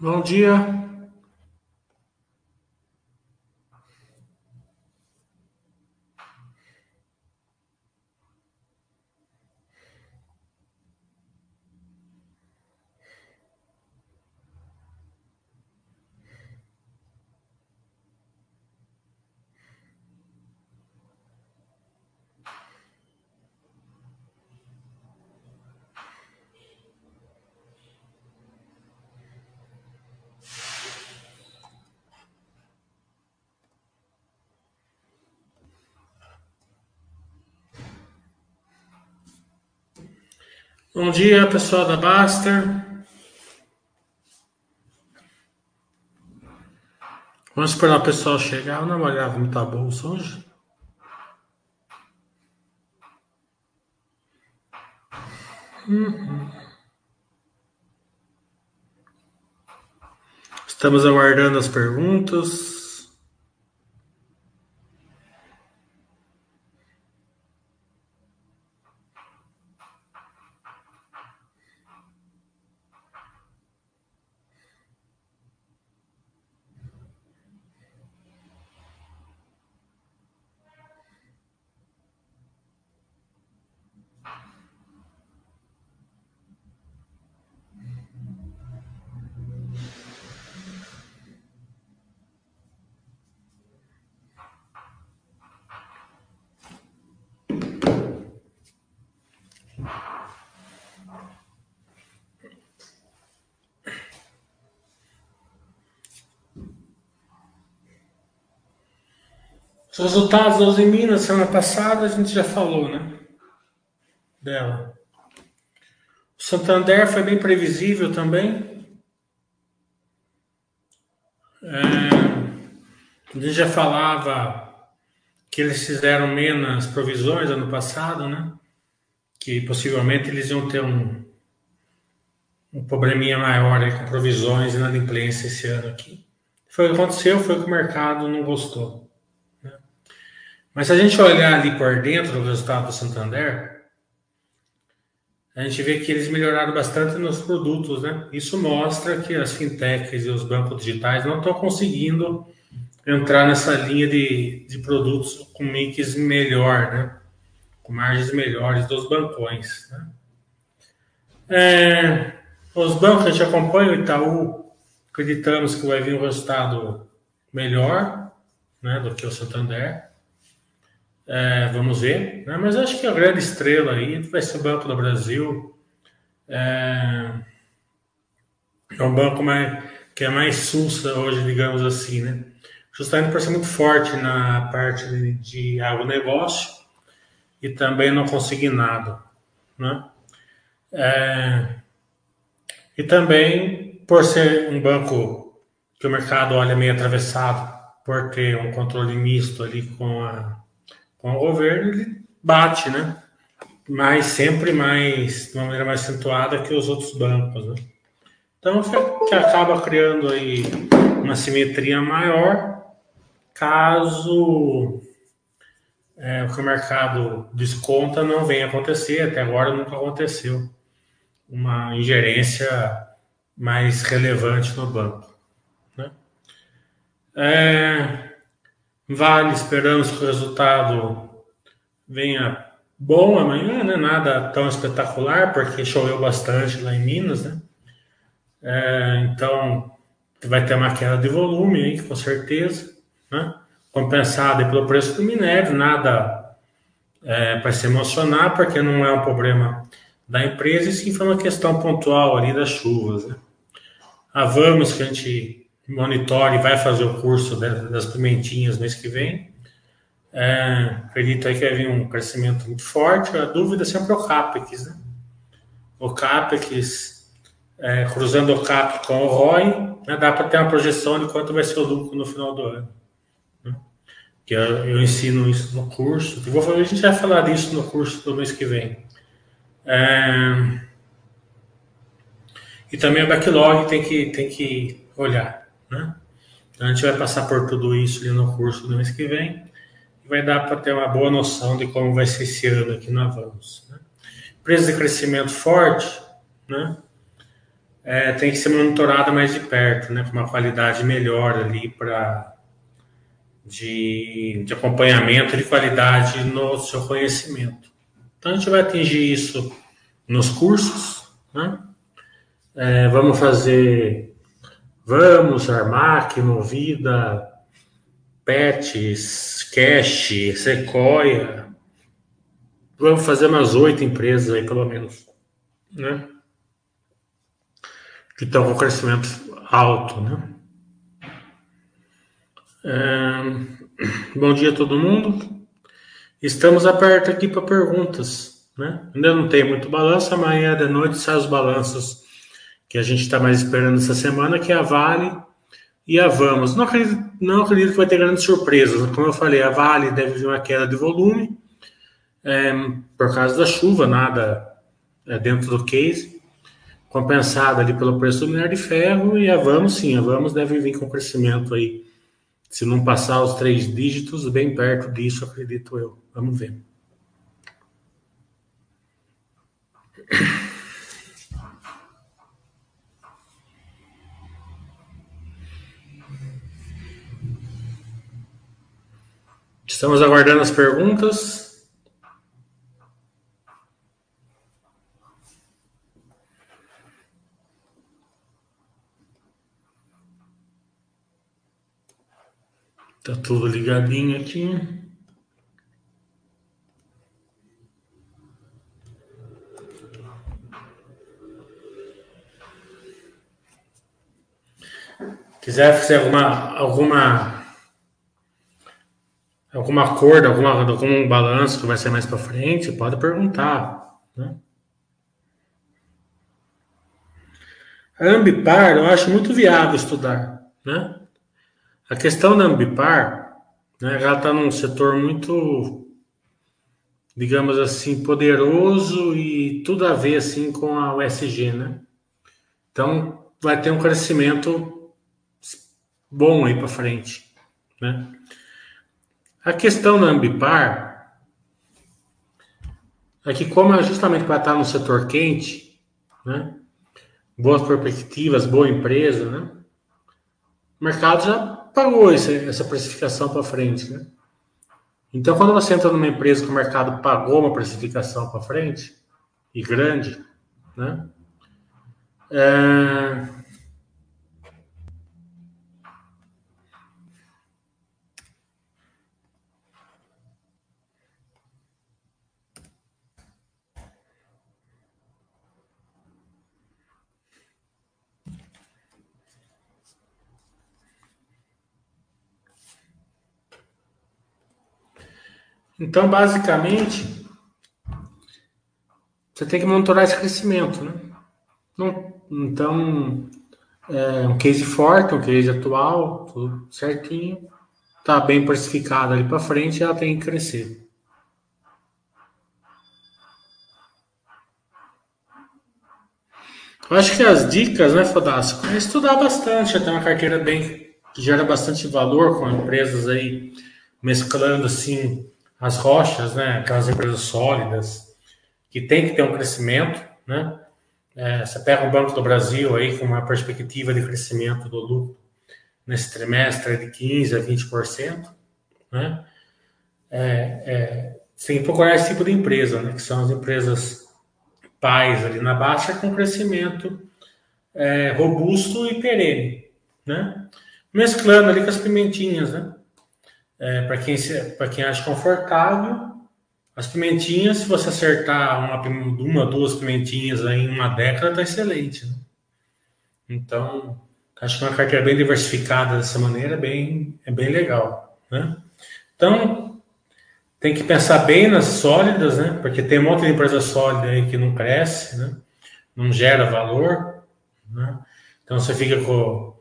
Bom dia. Bom dia, pessoal da Baster. Vamos esperar o pessoal chegar. Eu não olhava muita bolsa hoje. Uhum. Estamos aguardando as perguntas. Os resultados da Uzi Minas semana passada a gente já falou, né? Dela. O Santander foi bem previsível também. É, a gente já falava que eles fizeram menos provisões ano passado, né? Que possivelmente eles iam ter um, um probleminha maior aí com provisões e inadimplência esse ano aqui. Foi o que aconteceu, foi que o mercado não gostou. Mas se a gente olhar ali por dentro do resultado do Santander, a gente vê que eles melhoraram bastante nos produtos, né? Isso mostra que as fintechs e os bancos digitais não estão conseguindo entrar nessa linha de, de produtos com mix melhor, né? Com margens melhores dos bancões, né? É, os bancos a gente acompanha, o Itaú, acreditamos que vai vir um resultado melhor né, do que o Santander. É, vamos ver. Né? Mas acho que a grande estrela aí vai ser o Banco do Brasil. É, é um banco mais, que é mais sussa hoje, digamos assim, né? Justamente por ser muito forte na parte de, de agronegócio e também no consignado, né? É, e também por ser um banco que o mercado olha meio atravessado por ter um controle misto ali com a com o governo ele bate, né? Mas sempre mais, de uma maneira mais acentuada que os outros bancos, né? Então, que acaba criando aí uma simetria maior, caso é, o que o mercado desconta não venha acontecer, até agora nunca aconteceu uma ingerência mais relevante no banco. Né? É, Vale, esperamos que o resultado venha bom amanhã, né? Nada tão espetacular, porque choveu bastante lá em Minas, né? É, então vai ter uma queda de volume aí, com certeza, né? Compensada pelo preço do minério, nada é, para se emocionar, porque não é um problema da empresa, e sim foi uma questão pontual ali das chuvas, né? A Vamos, que a gente monitore, vai fazer o curso das pimentinhas mês que vem. É, acredito aí que vai vir um crescimento muito forte. A dúvida é sempre o CAPEX, né? O CAPEX, é, cruzando o CAP com o ROI, né, dá para ter uma projeção de quanto vai ser o lucro no final do ano. Né? Que eu, eu, ensino isso no curso. Vou, a gente vai falar disso no curso do mês que vem. É, e também o backlog tem que, tem que olhar. Né? Então a gente vai passar por tudo isso no curso do mês que vem e vai dar para ter uma boa noção de como vai ser esse ano aqui no Avanço. Né? Empresa de crescimento forte, né? é, tem que ser monitorada mais de perto, né, com uma qualidade melhor ali para de, de acompanhamento de qualidade no seu conhecimento. Então a gente vai atingir isso nos cursos, né? É, vamos fazer, vamos, Armac, Movida, Pets, Cash, Sequoia, vamos fazer umas oito empresas aí pelo menos, né? Que estão com crescimento alto, né? É, bom dia a todo mundo. Estamos abertos aqui para perguntas. Né? Ainda não tem muito balanço, amanhã de noite sai os balanços que a gente está mais esperando essa semana, que é a Vale e a Vamos. Não acredito, não acredito que vai ter grandes surpresas. Como eu falei, a Vale deve vir uma queda de volume é, por causa da chuva, nada é, dentro do case, compensada ali pelo preço do minério de ferro, e a Vamos sim, a Vamos deve vir com crescimento aí se não passar os três dígitos, bem perto disso, acredito eu. Vamos ver. Estamos aguardando as perguntas. Tá tudo ligadinho aqui. Quiser fazer alguma alguma alguma acordo, alguma algum balanço que vai ser mais para frente, pode perguntar, né? A Ambipar, eu acho muito viável estudar, né? A questão da Ambipar, né, ela está num setor muito, digamos assim, poderoso e tudo a ver assim com a USG, né? Então vai ter um crescimento bom aí para frente, né? A questão da Ambipar é que como é justamente para estar no setor quente, né? Boas perspectivas, boa empresa, né? O mercado já pagou esse, essa precificação para frente, né? Então, quando você entra numa empresa que o mercado pagou uma precificação para frente, e grande, né? É, Então, basicamente, você tem que monitorar esse crescimento, né? Não, então, é um case forte, um case atual, tudo certinho, tá bem precificado ali para frente, ela tem que crescer. Eu acho que as dicas, né, Fodasco, é estudar bastante, ter uma carteira bem que gera bastante valor com empresas aí mesclando assim as rochas, né, aquelas empresas sólidas, que tem que ter um crescimento, né? É, você pega um Banco do Brasil aí com uma perspectiva de crescimento do lucro nesse trimestre de 15% a 20%, né? É, é, você tem que procurar esse tipo de empresa, né? Que são as empresas pais ali na baixa com crescimento é, robusto e perene, né? Mesclando ali com as pimentinhas, né? É, para quem, quem acha confortável, as pimentinhas, se você acertar uma, uma duas pimentinhas em uma década, tá excelente. Né? Então, acho que uma carteira bem diversificada dessa maneira é bem, é bem legal. Né? Então, tem que pensar bem nas sólidas, né? Porque tem um monte de empresa sólida aí que não cresce, né? Não gera valor, né? Então você fica com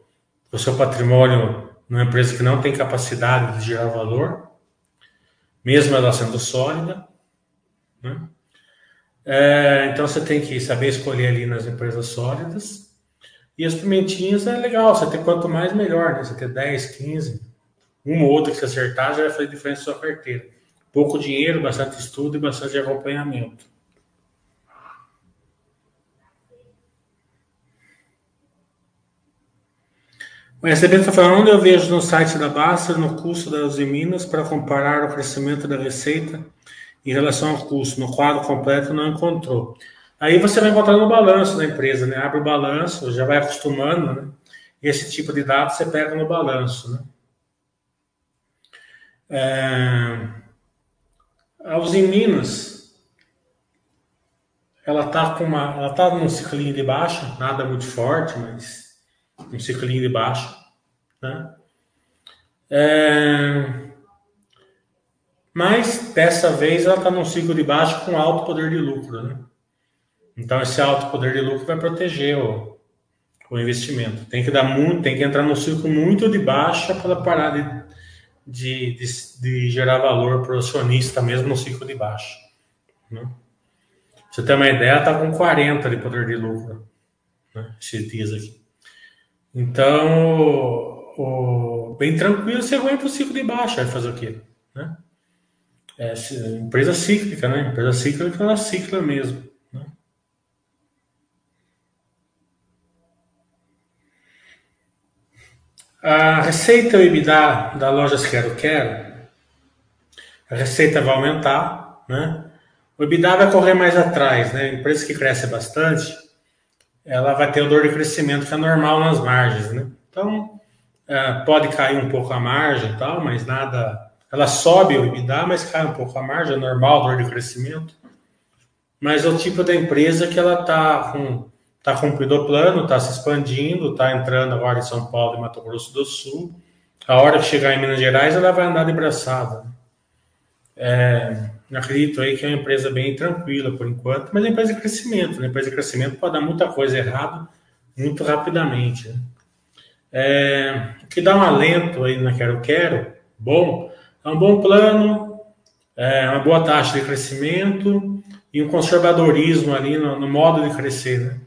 o seu patrimônio numa empresa que não tem capacidade de gerar valor, mesmo ela sendo sólida. Né? É, então você tem que saber escolher ali nas empresas sólidas. E as pimentinhas é legal, você ter quanto mais melhor, né? Você ter 10, 15, uma ou outra que você acertar já vai fazer diferença na sua carteira. Pouco dinheiro, bastante estudo e bastante acompanhamento. O SB está falando, eu vejo no site da Baster, no custo das Minas, para comparar o crescimento da receita em relação ao custo. No quadro completo não encontrou. Aí você vai encontrar no balanço da empresa, né? Abre o balanço, já vai acostumando, né? Esse tipo de dados você pega no balanço, né? É... A Uzi Minas, ela tá com uma, ela tá num ciclinho de baixa, nada muito forte, mas um ciclinho de baixa, né? É... Mas dessa vez ela está num ciclo de baixa com alto poder de lucro, né? Então esse alto poder de lucro vai proteger o, o investimento. Tem que dar muito, tem que entrar num ciclo muito de baixa para parar de, de, de, de, gerar valor para o acionista mesmo no ciclo de baixa. Né? Você tem uma ideia, está com 40 de poder de lucro né? esses dias aqui. Então, o, bem tranquilo, você aguenta o ciclo de baixa, vai fazer o quê? Né? É, empresa cíclica, né? Empresa cíclica, ela cicla mesmo. Né? A receita EBITDA da lojas Quero Quero, a receita vai aumentar, né? O EBITDA vai correr mais atrás, né? Empresa que cresce bastante, ela vai ter o dor de crescimento que é normal nas margens, né? Então, é, pode cair um pouco a margem e tal, mas nada ela sobe o EBITDA, mas cai um pouco a margem, é normal, dor de crescimento. Mas é o tipo da empresa que ela está com está cumprindo o plano, está se expandindo, está entrando agora em São Paulo e Mato Grosso do Sul. A hora que chegar em Minas Gerais, ela vai andar de braçada. É, acredito aí que é uma empresa bem tranquila por enquanto, mas é uma empresa de crescimento. Né? Empresa de crescimento pode dar muita coisa errada muito rapidamente. Né? É, o que dá um alento aí na Quero Quero, bom, é um bom plano, é uma boa taxa de crescimento e um conservadorismo ali no, no modo de crescer, né?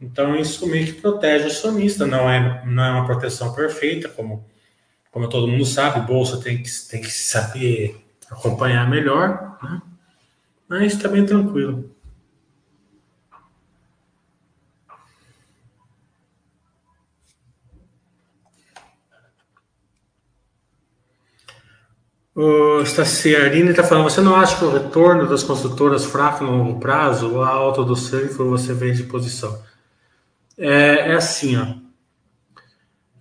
Então isso meio que protege o acionista, não é, não é uma proteção perfeita, como, como todo mundo sabe, bolsa tem que, tem que saber acompanhar melhor, né? mas está bem tranquilo. O Staciarini está falando, você não acha que o retorno das construtoras fraco no longo prazo a alta do ciclo você vende posição? É, é assim, ó.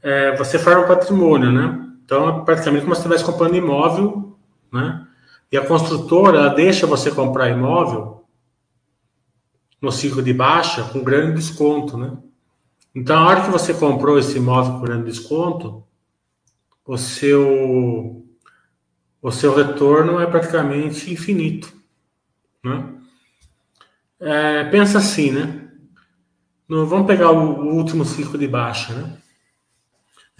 É, você forma um patrimônio, né? Então, é praticamente como se estivesse comprando imóvel, né? E a construtora deixa você comprar imóvel no ciclo de baixa com grande desconto, né? Então, a hora que você comprou esse imóvel com grande desconto, o seu o seu retorno é praticamente infinito. Né? É, pensa assim, né? No, vamos pegar o, o, último ciclo de baixa, né?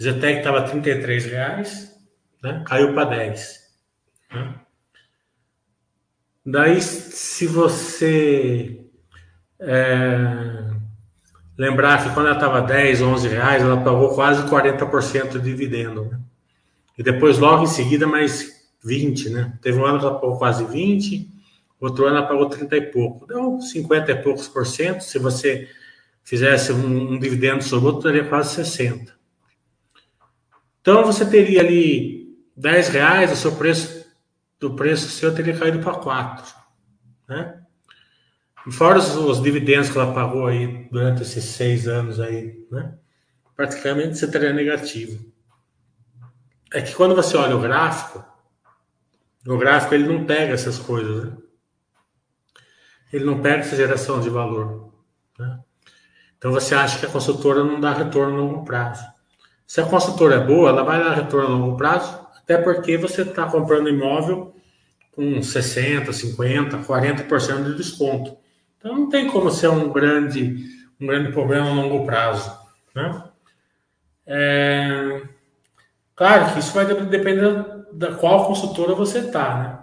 Zetec estava 33 reais, né? caiu para 10. Daí, se você é, lembrar que quando ela estava 10, 11 reais, ela pagou quase 40% de dividendo. Né? E depois, logo em seguida, mais 20, né? Teve um ano que ela pagou quase 20, outro ano ela pagou 30 e pouco. Deu 50 e poucos por cento. Se você fizesse um, um dividendo sobre outro, teria quase 60. Então você teria ali 10 reais, o seu preço do preço seu teria caído para 4, né? Fora os, os, dividendos que ela pagou aí durante esses seis anos aí, né? Praticamente você teria negativo. É que quando você olha o gráfico, o gráfico ele não pega essas coisas, né? Ele não pega essa geração de valor. Né? Então você acha que a consultora não dá retorno a longo prazo. Se a consultora é boa, ela vai dar retorno a longo prazo, até porque você está comprando imóvel com 60, 50, 40% de desconto. Então não tem como ser um grande, um grande problema a longo prazo. Né? É... Claro que isso vai depender da qual consultora você tá, né?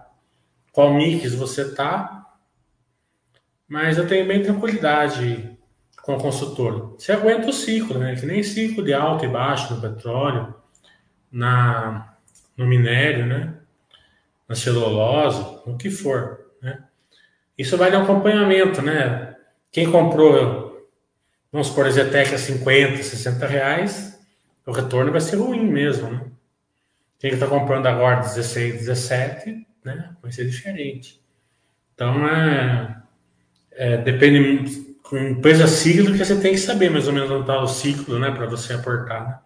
Qual mix você tá. Mas eu tenho bem tranquilidade com a consultora. Você aguenta o ciclo, né? Que nem ciclo de alto e baixo no petróleo, na, no minério, né? Na celulose, no que for, né? Isso vai um acompanhamento, né? Quem comprou, vamos supor, a Zetec a 50, 60 reais, o retorno vai ser ruim mesmo, né? Quem está comprando agora 16, 17, né? Vai ser diferente. Então, é, é, depende. Com empresa cíclica, você tem que saber mais ou menos onde está o ciclo, né? Para você aportar. Né?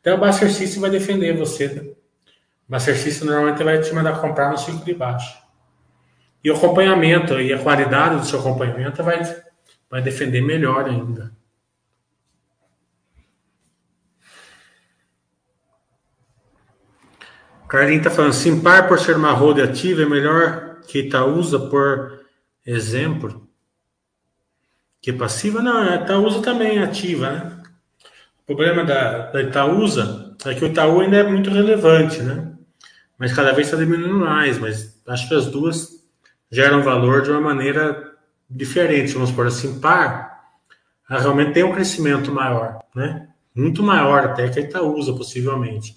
Até o Buster System vai defender você. O Buster System normalmente vai te mandar comprar no ciclo de baixo. E o acompanhamento e a qualidade do seu acompanhamento vai, vai defender melhor ainda. Carlinhos está falando, Simpar por ser uma hold ativa é melhor que Itaúsa, por exemplo. Que passiva? Não, a Itaúsa também é ativa, né? O problema da, da Itaúsa é que o Itaú ainda é muito relevante, né? Mas cada vez está diminuindo mais, mas acho que as duas geram valor de uma maneira diferente. Vamos por assim, par, realmente tem um crescimento maior, né? Muito maior até que a Itaúsa, possivelmente.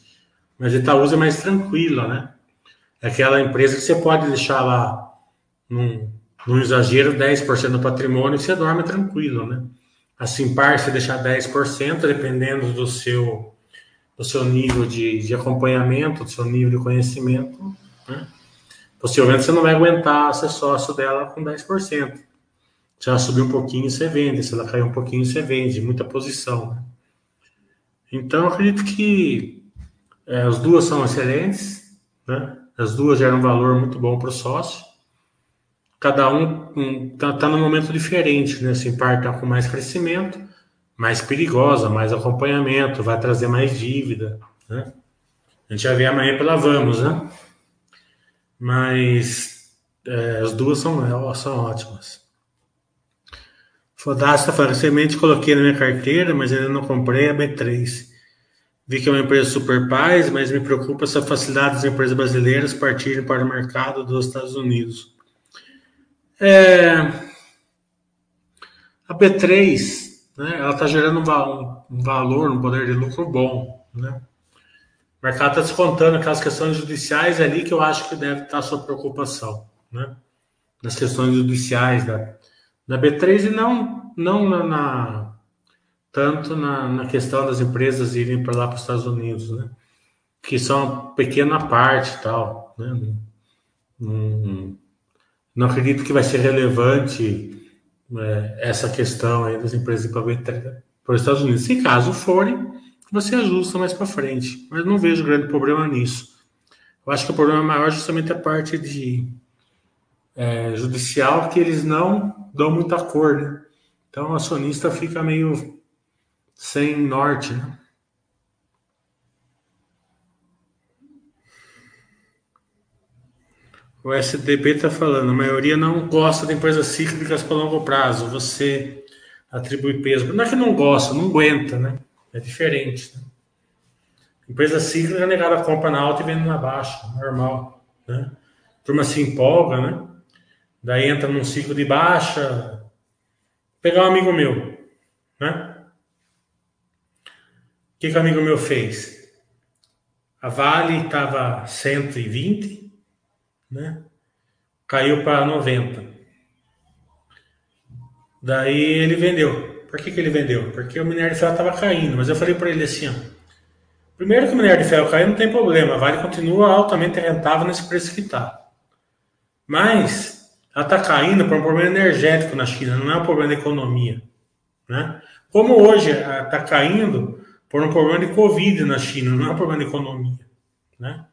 Mas a Itaúsa é mais tranquila, né? É aquela empresa que você pode deixar lá num, num exagero 10% do patrimônio e você dorme tranquilo, né? Assim, par, você deixar 10%, dependendo do seu, do seu nível de, de acompanhamento, do seu nível de conhecimento, né? Possivelmente você não vai aguentar ser sócio dela com 10%. Se ela subir um pouquinho, você vende. Se ela cair um pouquinho, você vende. Muita posição. Né? Então, acredito que é, as duas são excelentes, né? As duas geram um valor muito bom para o sócio. Cada um está tá num momento diferente, né? Simpar está com mais crescimento, mais perigosa, mais acompanhamento, vai trazer mais dívida, né? A gente já vê amanhã pela Vamos, né? Mas é, as duas são, são ótimas. Fodaço está falando, semente coloquei na minha carteira, mas ainda não comprei a B3. Vi que é uma empresa super paz, mas me preocupa essa facilidade das empresas brasileiras partirem para o mercado dos Estados Unidos. É, a B3, né, ela está gerando um, um, valor, um poder de lucro bom. Né? O mercado está descontando aquelas questões judiciais ali que eu acho que deve estar a sua preocupação. Né? Nas questões judiciais da, da B3 e não, não na, na tanto na, na questão das empresas irem para lá para os Estados Unidos, né? Que são uma pequena parte tal, né? Não, não, acredito que vai ser relevante é, essa questão aí das empresas para, para os Estados Unidos. Se caso forem, você ajusta mais para frente, mas não vejo grande problema nisso. Eu acho que o problema maior é justamente a parte de é, judicial que eles não dão muita cor, né? Então o acionista fica meio sem norte. Né? O SDB está falando, a maioria não gosta de empresas cíclicas para longo prazo. Você atribui peso. Não é que não gosta, não aguenta, né? É diferente. Né? Empresa cíclica negada compra na alta e vende na baixa, normal. Né? A turma se empolga, né? Daí entra num ciclo de baixa. Vou pegar um amigo meu, né? O que, que o amigo meu fez? A Vale estava 120, né? Caiu para 90. Daí ele vendeu. Por que, que ele vendeu? Porque o minério de ferro estava caindo. Mas eu falei para ele assim: ó, primeiro que o minério de ferro caiu não tem problema, a Vale continua altamente rentável nesse preço que está. Mas ela está caindo por um problema energético na China, não é um problema de economia. Né? Como hoje está caindo por um problema de Covid na China, não é um problema de economia. Né?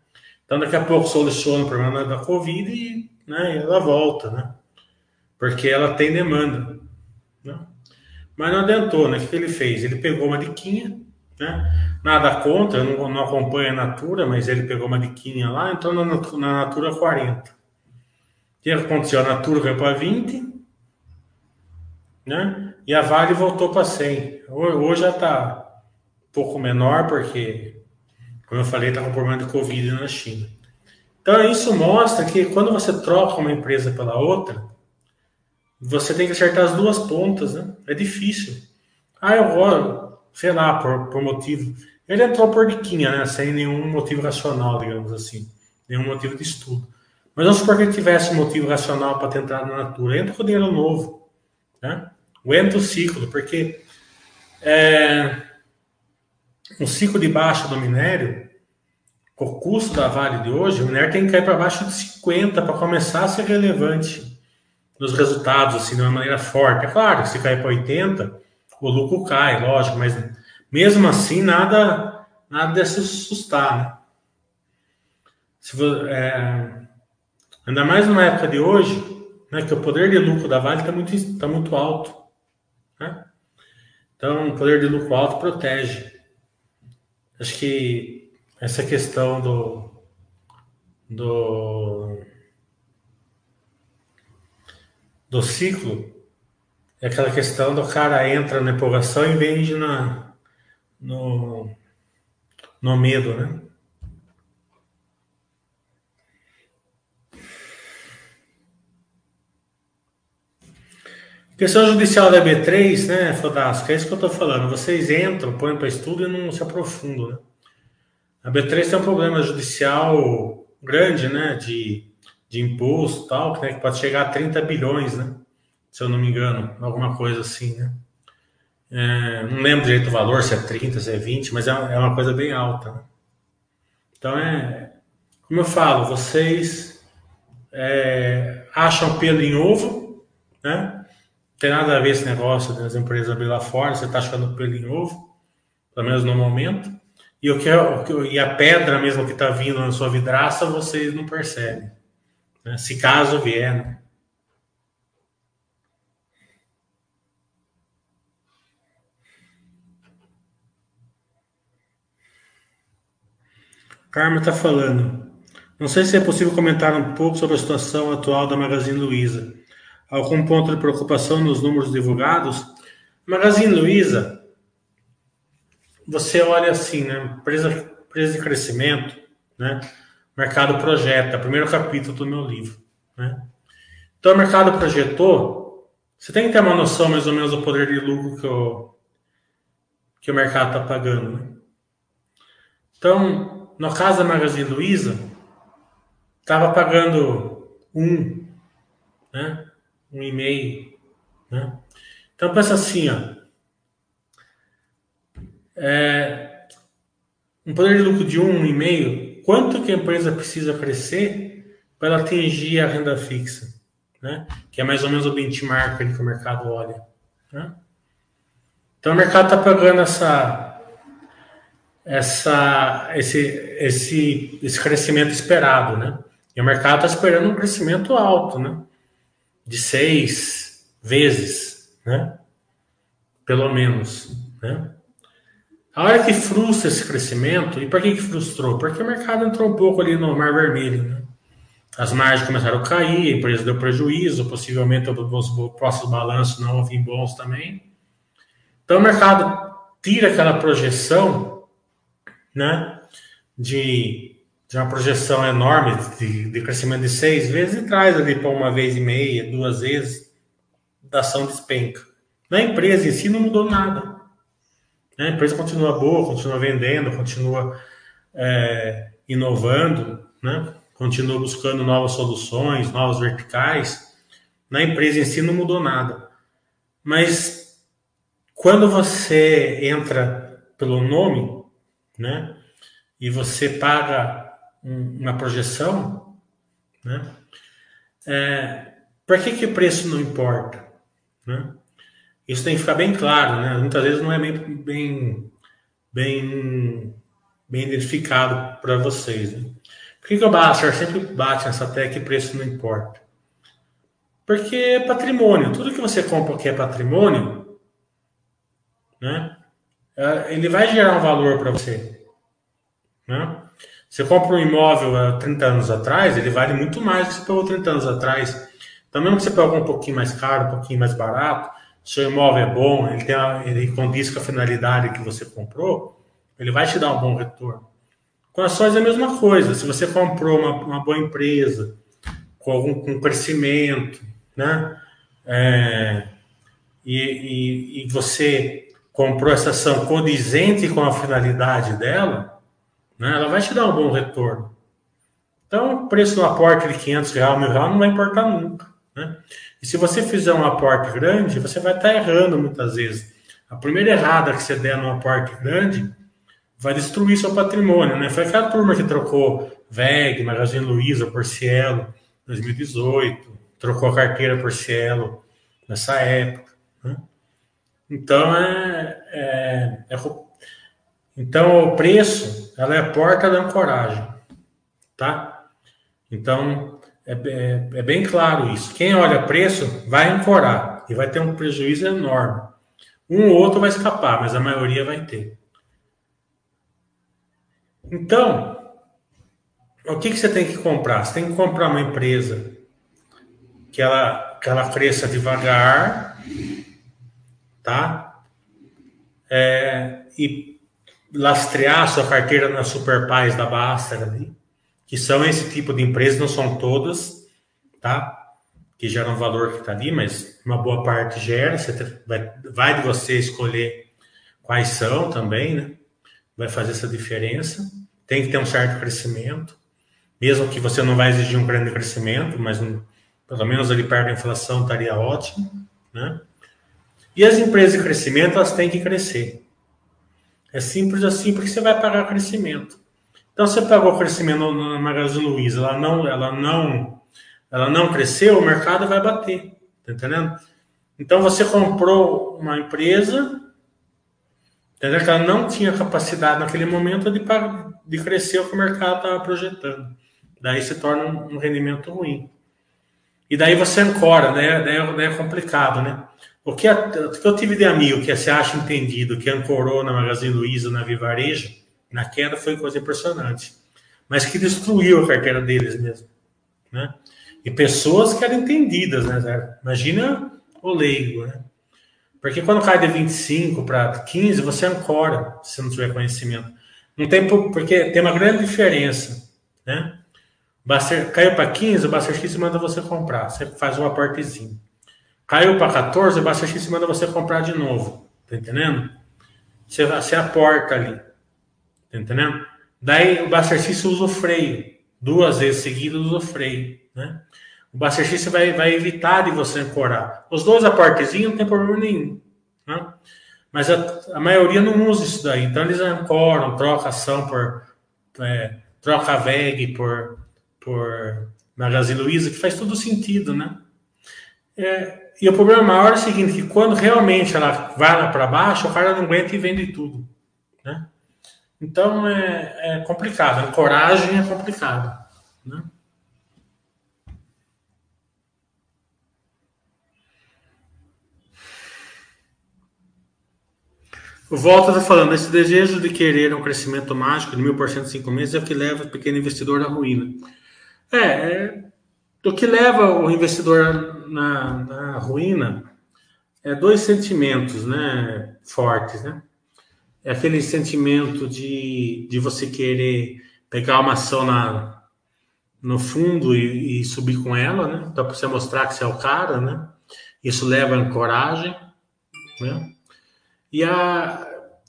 Então, daqui a pouco soluciona o problema da Covid e né, ela volta, né? porque ela tem demanda. Né? Mas não adiantou, né? O que ele fez? Ele pegou uma diquinha, né? nada contra, não, não acompanha a Natura, mas ele pegou uma diquinha lá, então na, na Natura 40. O que aconteceu? A Natura veio para 20, né? E a Vale voltou para 100. Hoje já está pouco menor, porque, como eu falei, está com problema de Covid na China. Então, isso mostra que quando você troca uma empresa pela outra, você tem que acertar as duas pontas, né? É difícil. Ah, eu vou, sei lá, por, por motivo. Ele entrou por diquinha, né? Sem nenhum motivo racional, digamos assim. Nenhum motivo de estudo. Mas vamos supor que ele tivesse motivo racional para tentar na Natura. Entra com dinheiro novo. Né? Aguenta o ciclo, porque é, o ciclo de baixa do minério, o custo da Vale de hoje, o minério tem que cair para baixo de 50 para começar a ser relevante nos resultados, assim, de uma maneira forte. É claro, se cair para 80, o lucro cai, lógico, mas mesmo assim nada, nada de se assustar, né? Se, é, ainda mais numa época de hoje, né, que o poder de lucro da Vale está muito, tá muito alto. Né? Então, o poder de lucro alto protege. Acho que essa questão do, do, do ciclo é aquela questão do cara entra na empolgação e vende na, no, no medo, né? Questão judicial da B3, né, Fodasco, é isso que eu estou falando. Vocês entram, põem para estudo e não se aprofundam, né? A B3 tem um problema judicial grande, né, de, de imposto e tal, né, que pode chegar a 30 bilhões, né, se eu não me engano, alguma coisa assim, né. É, não lembro direito o valor, se é 30, se é 20, mas é, é uma coisa bem alta. Né? Então, é, como eu falo, vocês é, acham pelo em ovo, né, tem nada a ver esse negócio das empresas abrir lá fora, você está achando pelo em ovo, pelo menos no momento. E, o que é, e a pedra mesmo que está vindo na sua vidraça, vocês não percebem. Né? Se caso vier. Né? Carmen está falando. Não sei se é possível comentar um pouco sobre a situação atual da Magazine Luiza algum ponto de preocupação nos números divulgados. Magazine Luiza, você olha assim, né? Empresa, empresa de crescimento, né? Mercado projeta, primeiro capítulo do meu livro, né? Então, o mercado projetou, você tem que ter uma noção mais ou menos do poder de lucro que o, que o mercado está pagando. Né? Então, no caso da Magazine Luiza, estava pagando um, né? Um e-mail. Né? Então pensa assim, ó. É, um poder de lucro de um, um e-mail, quanto que a empresa precisa crescer para atingir a renda fixa? Né? Que é mais ou menos o benchmark que o mercado olha. Né? Então o mercado está pagando essa, essa, esse, esse, esse crescimento esperado, né? E o mercado está esperando um crescimento alto, né? De seis vezes, né? Pelo menos, né? A hora que frustra esse crescimento, e por que, que frustrou? Porque o mercado entrou um pouco ali no mar vermelho, né? As margens começaram a cair, a empresa deu prejuízo, possivelmente o próximo balanço não vir bons também. Então o mercado tira aquela projeção, né? De de uma projeção enorme de, de, crescimento de seis vezes e traz ali para uma vez e meia, duas vezes, da ação despenca. Na empresa em si não mudou nada. A empresa continua boa, continua vendendo, continua é, inovando, né? continua buscando novas soluções, novos verticais. Na empresa em si não mudou nada. Mas quando você entra pelo nome, né? E você paga uma projeção, né? É, por que, que o preço não importa? Né? Isso tem que ficar bem claro, né? Muitas vezes não é bem, bem, bem, bem identificado para vocês. Né? Por que, que o Baster sempre bate nessa tecla que preço não importa? Porque é patrimônio. Tudo que você compra que é patrimônio, né? É, ele vai gerar um valor para você. Né? Você compra um imóvel há 30 anos atrás, ele vale muito mais do que você pagou 30 anos atrás. Então, mesmo que você pague um pouquinho mais caro, um pouquinho mais barato, seu imóvel é bom, ele, tem a, ele condiz com a finalidade que você comprou, ele vai te dar um bom retorno. Com ações é a mesma coisa. Se você comprou uma, uma boa empresa, com algum com crescimento, né? É, e, e, e você comprou essa ação condizente com a finalidade dela, né? ela vai te dar um bom retorno. Então, o preço do aporte de 500 reais, mil reais, não vai importar nunca. Né? E se você fizer um aporte grande, você vai estar errando muitas vezes. A primeira errada que você der num aporte grande, vai destruir seu patrimônio, né? Foi aquela turma que trocou VEG, Magazine Luiza por Cielo 2018, trocou a carteira por Cielo nessa época, né? Então é, é, é, então o preço ela é a porta da ancoragem, tá? Então é, é, é bem claro isso. Quem olha preço vai ancorar e vai ter um prejuízo enorme. Um ou outro vai escapar, mas a maioria vai ter. Então, o que, que você tem que comprar? Você tem que comprar uma empresa que ela, que ela cresça devagar, tá? É, e lastrear sua carteira na Superpais da Baster ali, que são esse tipo de empresas, não são todas, tá? Que geram valor que está ali, mas uma boa parte gera. Você vai, vai de você escolher quais são também, né? vai fazer essa diferença. Tem que ter um certo crescimento, mesmo que você não vai exigir um grande crescimento, mas um, pelo menos ali perto da inflação estaria ótimo, né? E as empresas de crescimento, elas têm que crescer. É simples assim, porque você vai pagar crescimento. Então, você pagou crescimento na Magazine Luiza, ela não, ela não, ela não cresceu, o mercado vai bater, tá entendendo? Então, você comprou uma empresa Entendeu? Que ela não tinha capacidade naquele momento de, de crescer o que o mercado estava projetando. Daí se torna um, rendimento ruim. E daí você ancora, né? Daí, é, daí é complicado, né? O que, o que eu tive de amigo que se acha entendido, que ancorou na Magazine Luiza, na Vivarejo, na queda foi coisa impressionante. Mas que destruiu a carteira deles mesmo. Né? E pessoas que eram entendidas, né? Imagina o leigo, né? Porque quando cai de 25 para 15, você ancora, se não tiver conhecimento. Não tem, porque tem uma grande diferença, né? Baster, caiu para 15, o Baster X manda você comprar. Você faz um aportezinho. Caiu para 14, o X manda você comprar de novo. Tá entendendo? Você, você aporta ali. Tá entendendo? Daí o X usa o freio. Duas vezes seguidas usa o freio, né? O System vai, vai evitar de você ancorar. Os dois aportezinhos não tem problema nenhum. Né? Mas a, a, maioria não usa isso daí. Então eles ancoram, troca ação por. É, troca a VEG por, por Magazine Luiza, que faz todo sentido, né? É, e o problema maior é o seguinte, que quando realmente ela vai lá para baixo, o cara não aguenta e vende tudo, né? Então é, é complicado, a coragem é complicado, né? O Volta falando, esse desejo de querer um crescimento mágico de mil por cento em cinco meses é o que leva o pequeno investidor à ruína. É, é o que leva o investidor na, na ruína é dois sentimentos, né, fortes, né? É aquele sentimento de, de você querer pegar uma ação na, no fundo e, e subir com ela, né? Então, para você mostrar que você é o cara, né? Isso leva a coragem, né? e, a,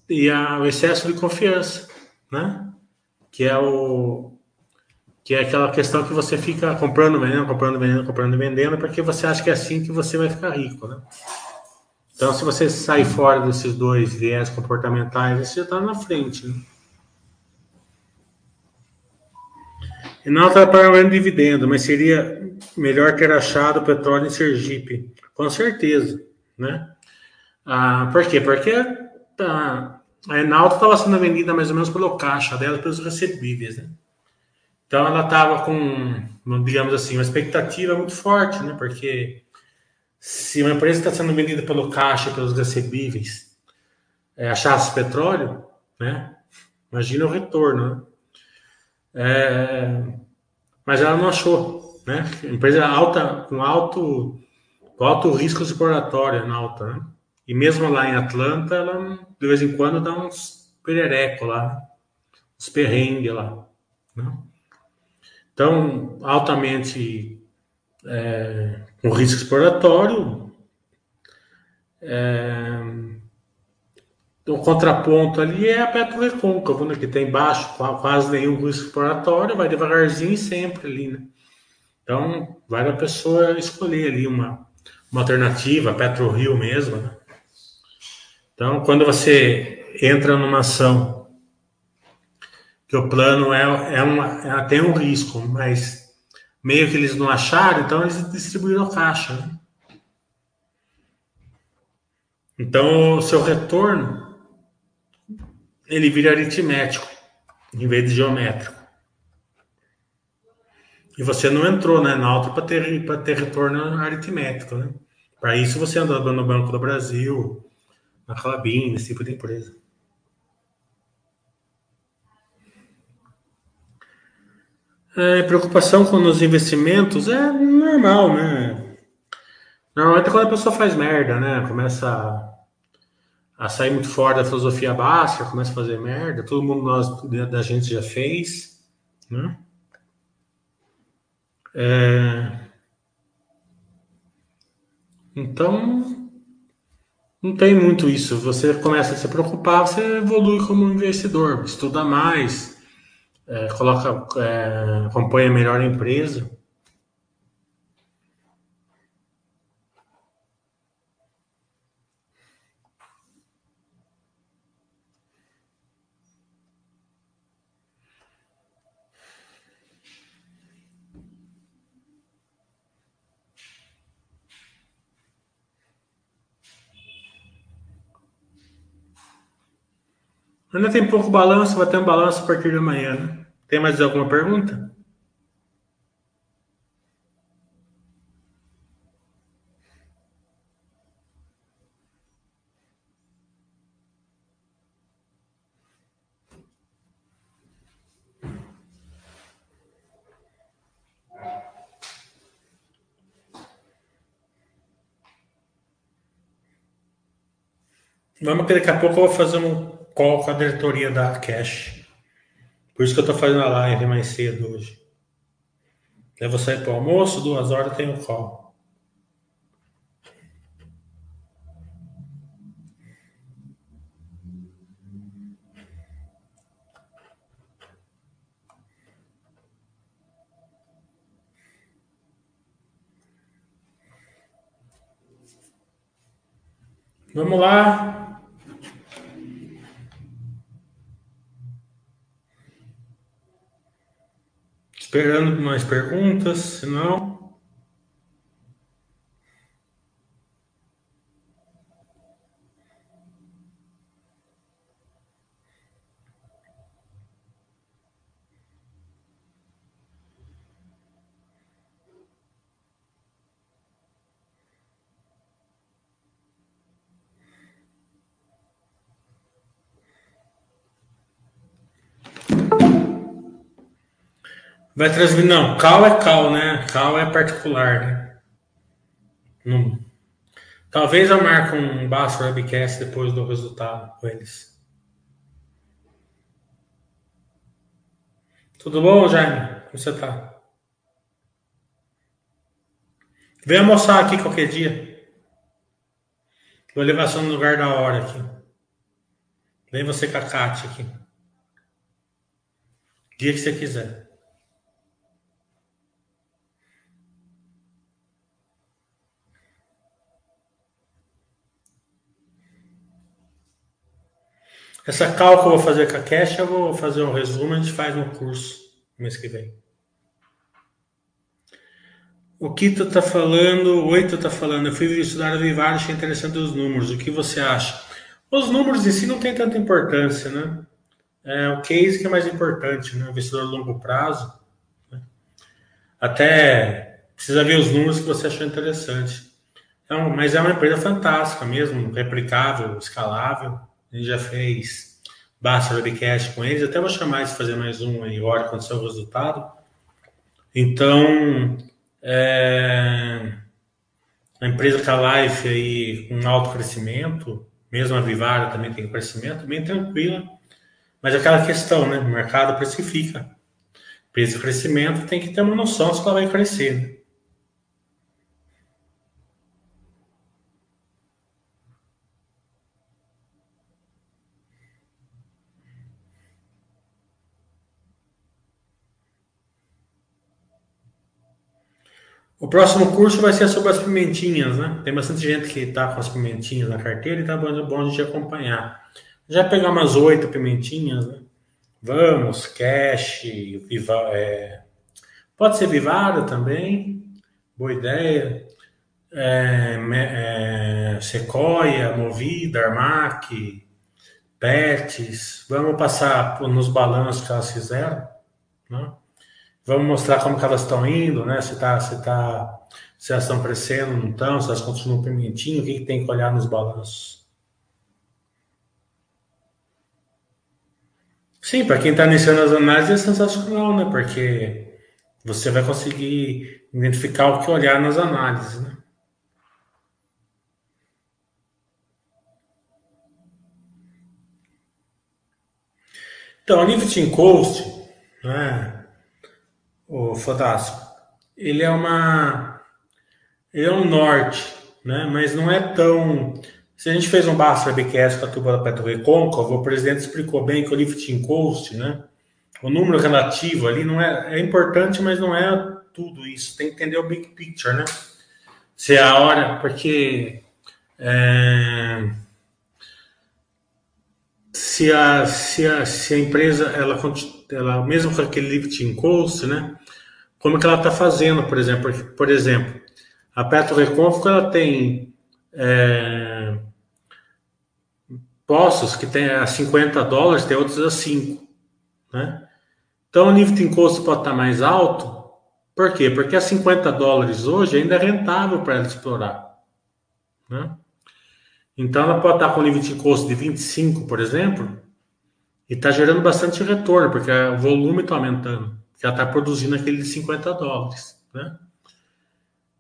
e a, o excesso de confiança, né? Que é o que é aquela questão que você fica comprando, vendendo, comprando, vendendo, comprando, vendendo, porque você acha que é assim que você vai ficar rico, né? Então, se você sair fora desses dois viés comportamentais, você está na frente, né? Não está pagando dividendo, mas seria melhor ter achado petróleo em Sergipe, com certeza, né? Ah, por quê? Porque tá, a Enalta estava sendo vendida mais ou menos pelo caixa dela, pelos recebíveis, né? Então ela estava com, digamos assim, uma expectativa muito forte, né? Porque se uma empresa está sendo vendida pelo caixa, pelos recebíveis, é, achasse petróleo, né? Imagina o retorno, né? É, mas ela não achou, né? Empresa alta, com alto, com alto risco exploratório na alta, né? E mesmo lá em Atlanta, ela de vez em quando dá uns perereco lá, uns perrengues lá. Né? Então, altamente é, com risco exploratório. É, o contraponto ali é a Petro Recôncavo, né, que tem baixo, quase nenhum risco exploratório, vai devagarzinho e sempre ali. Né? Então, vale a pessoa escolher ali uma, uma alternativa, Petro Rio mesmo, né? Então, quando você entra numa ação que o plano é, é uma, é, tem um risco, mas meio que eles não acharam, então eles distribuíram caixa. Né? Então, o seu retorno ele vira aritmético em vez de geométrico. E você não entrou né, na alta para ter, ter retorno aritmético. Né? Para isso, você anda no Banco do Brasil, na Clabin, nesse tipo de empresa. É, preocupação com os investimentos é normal, né? Normalmente quando a pessoa faz merda, né? Começa a, a sair muito fora da filosofia básica, começa a fazer merda. Todo mundo nós, da gente já fez, né? É... Então, não tem muito isso. Você começa a se preocupar, você evolui como investidor, estuda mais, é, coloca, é, acompanha melhor a empresa. Ainda tem pouco balanço, vai ter um balanço a partir de amanhã. Né? Tem mais alguma pergunta? Vamos que daqui a pouco eu vou fazer um call com a diretoria da Cash. Por isso que eu estou fazendo a live mais cedo hoje. Eu vou sair para almoço, duas horas tem o call. Vamos lá. Esperando mais perguntas, se não. Vai transmitir. Não, cal é cal, né? Cal é particular, né? Não. Talvez eu marque um baixo webcast depois do resultado com eles. Tudo bom, Jaime? Como você tá? Vem almoçar aqui qualquer dia. Vou levar só no lugar da hora aqui. Vem você com a Kátia aqui. Dia que você quiser. Essa cal que eu vou fazer com a Cash, eu vou fazer um resumo, a gente faz no curso mês que vem. O que tu tá falando? Oi, tu tá falando. Eu fui estudar a Vivar, achei interessante os números. O que você acha? Os números em si não tem tanta importância, né? É o case que é mais importante, né? Investidor a longo prazo. Né? Até precisa ver os números que você achou interessante. Um, mas é uma empresa fantástica mesmo, replicável, escalável. A gente já fez Basta Webcast com eles. Até vou chamar eles fazer mais um aí, hora quando sair o resultado. Então, é, a empresa está live aí com alto crescimento, mesmo a Vivara também tem crescimento, bem tranquila. Mas aquela questão, né? O mercado precifica. Preço de crescimento tem que ter uma noção se ela vai crescer. O próximo curso vai ser sobre as pimentinhas, né? Tem bastante gente que está com as pimentinhas na carteira e tá bom, bom gente acompanhar. Já pegar umas oito pimentinhas, né? Vamos, Cash, Viva, é, pode ser Vivara também, boa ideia. É, é, Sequoia, Movida, Armac, Pets. Vamos passar nos balanços que elas fizeram. Né? Vamos mostrar como elas estão indo, né? Se, tá, se, tá, se elas estão crescendo, não estão, se elas continuam permitindo, o que, que tem que olhar nos balanços. Sim, para quem está iniciando as análises é sensacional, né? Porque você vai conseguir identificar o que olhar nas análises, né? Então, o Lifting Coast, né, o Fantástico, ele é uma. Ele é um norte, né, mas não é tão. Se a gente fez um Basta BQS com a tuba da Petro Recôncavo, o presidente explicou bem que o Lifting Coast, né, o número relativo ali não é, é importante, mas não é tudo isso. Tem que entender o big picture, né? Se é a hora, porque. É, se a, se a, se a empresa, ela, ela, mesmo com aquele lifting cost, né? Como que ela está fazendo, por exemplo? Por exemplo, a Petro Recôncavo, ela tem é, postos que tem a 50 dólares, tem outros a 5, né? Então, o lifting cost pode estar tá mais alto, por quê? Porque a 50 dólares hoje ainda é rentável para ela explorar, né? Então ela pode estar com nível de custo de 25, por exemplo, e está gerando bastante retorno, porque o volume está aumentando, ela está produzindo aquele de 50 dólares. Né?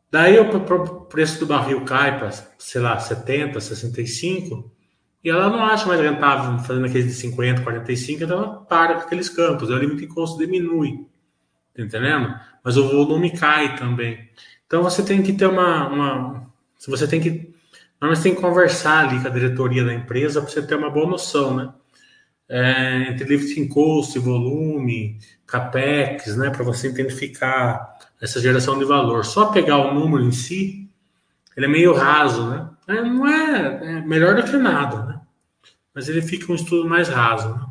Daí o preço do barril cai para, sei lá, 70, 65, e ela não acha mais rentável fazendo aqueles de 50, 45, então ela para com aqueles campos, o limite de custo diminui. Tá entendendo? Mas o volume cai também. Então você tem que ter uma. uma você tem que mas tem que conversar ali com a diretoria da empresa para você ter uma boa noção, né? É, entre lifting cost, volume, capex, né? Para você identificar essa geração de valor. Só pegar o número em si, ele é meio raso, né? É, não é, é, melhor do que nada, né? Mas ele fica um estudo mais raso, né?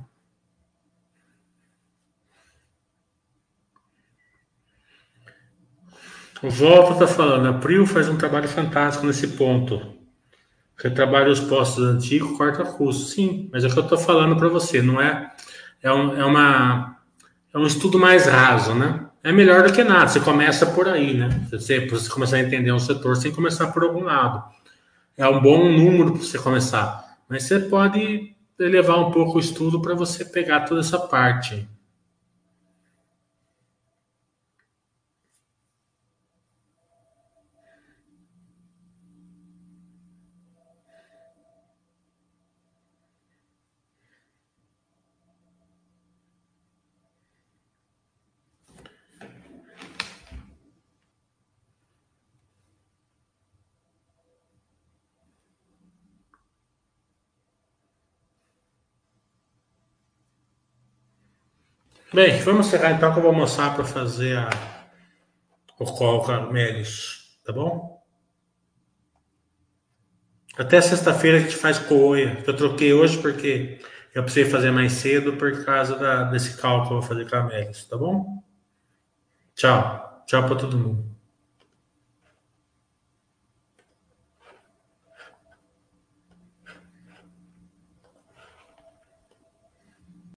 O Volta está falando, a Prio faz um trabalho fantástico nesse ponto. Retrabalha os postos antigos, corta custo. Sim, mas é o que eu estou falando para você, não é? É, um, é, uma, é um estudo mais raso, né? É melhor do que nada. Você começa por aí, né? Você, você começar a entender um setor, que começar por algum lado. É um bom número para você começar. Mas você pode elevar um pouco o estudo para você pegar toda essa parte. Bem, vamos encerrar então que eu vou almoçar para fazer a, o call Carmelis, tá bom? Até sexta-feira a gente faz coia. Eu troquei hoje porque eu precisei fazer mais cedo por causa da, desse cálculo que eu vou fazer com a Melis, tá bom? Tchau. Tchau para todo mundo.